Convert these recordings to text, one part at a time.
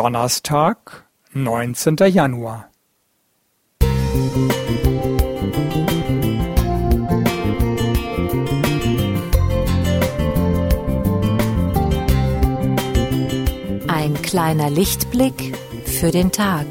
Donnerstag, neunzehnter Januar. Ein kleiner Lichtblick für den Tag.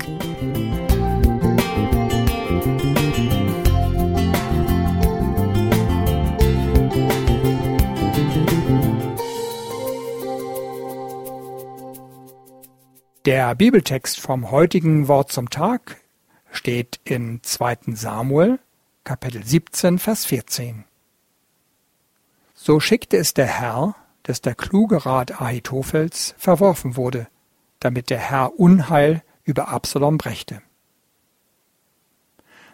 Der Bibeltext vom heutigen Wort zum Tag steht in 2. Samuel, Kapitel 17, Vers 14. So schickte es der Herr, dass der kluge Rat Ahitophels verworfen wurde, damit der Herr Unheil über Absalom brächte.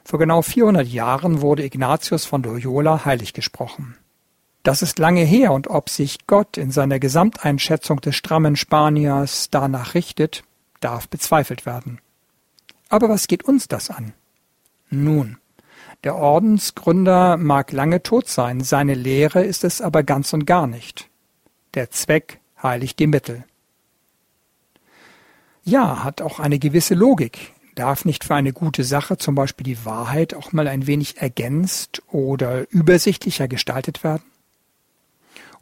Vor genau 400 Jahren wurde Ignatius von Loyola heilig gesprochen. Das ist lange her und ob sich Gott in seiner Gesamteinschätzung des strammen Spaniers danach richtet, darf bezweifelt werden. Aber was geht uns das an? Nun, der Ordensgründer mag lange tot sein, seine Lehre ist es aber ganz und gar nicht. Der Zweck heiligt die Mittel. Ja, hat auch eine gewisse Logik. Darf nicht für eine gute Sache zum Beispiel die Wahrheit auch mal ein wenig ergänzt oder übersichtlicher gestaltet werden?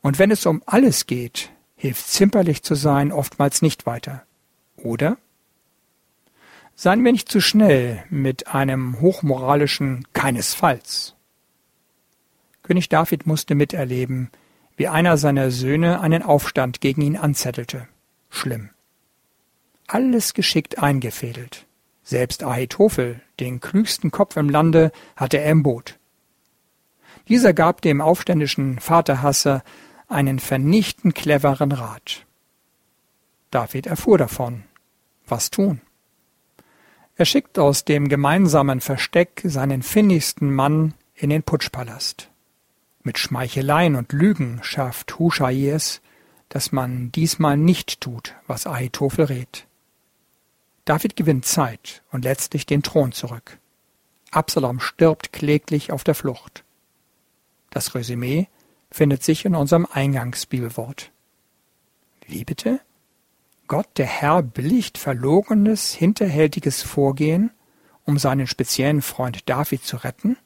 Und wenn es um alles geht, hilft zimperlich zu sein oftmals nicht weiter. Oder? Seien wir nicht zu schnell mit einem hochmoralischen keinesfalls. König David musste miterleben, wie einer seiner Söhne einen Aufstand gegen ihn anzettelte. Schlimm. Alles geschickt eingefädelt. Selbst Ahitophel, den klügsten Kopf im Lande, hatte er im Boot. Dieser gab dem aufständischen Vaterhasser einen vernichtend cleveren Rat. David erfuhr davon. Was tun? Er schickt aus dem gemeinsamen Versteck seinen findigsten Mann in den Putschpalast. Mit Schmeicheleien und Lügen schafft Hushai es, dass man diesmal nicht tut, was Ahitophel rät. David gewinnt Zeit und letztlich den Thron zurück. Absalom stirbt kläglich auf der Flucht. Das Resümee findet sich in unserem Eingangsbibelwort. Wie bitte? Gott, der Herr, billigt verlogenes, hinterhältiges Vorgehen, um seinen speziellen Freund David zu retten?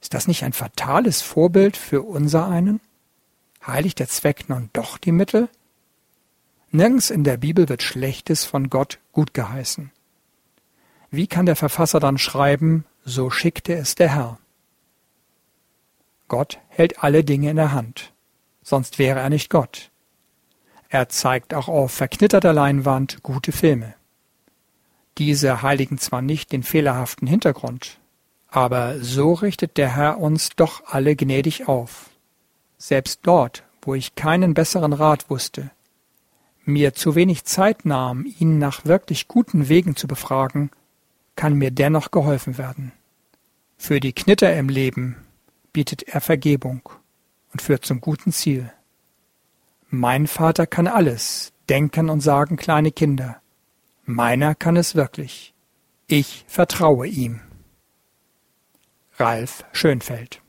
Ist das nicht ein fatales Vorbild für unser einen? Heiligt der Zweck nun doch die Mittel? Nirgends in der Bibel wird Schlechtes von Gott gut geheißen. Wie kann der Verfasser dann schreiben, so schickte es der Herr? Gott hält alle Dinge in der Hand, sonst wäre er nicht Gott. Er zeigt auch auf verknitterter Leinwand gute Filme. Diese heiligen zwar nicht den fehlerhaften Hintergrund, aber so richtet der Herr uns doch alle gnädig auf. Selbst dort, wo ich keinen besseren Rat wusste, mir zu wenig Zeit nahm, ihn nach wirklich guten Wegen zu befragen, kann mir dennoch geholfen werden. Für die Knitter im Leben bietet er Vergebung und führt zum guten Ziel. Mein Vater kann alles, denken und sagen kleine Kinder. Meiner kann es wirklich. Ich vertraue ihm. Ralf Schönfeld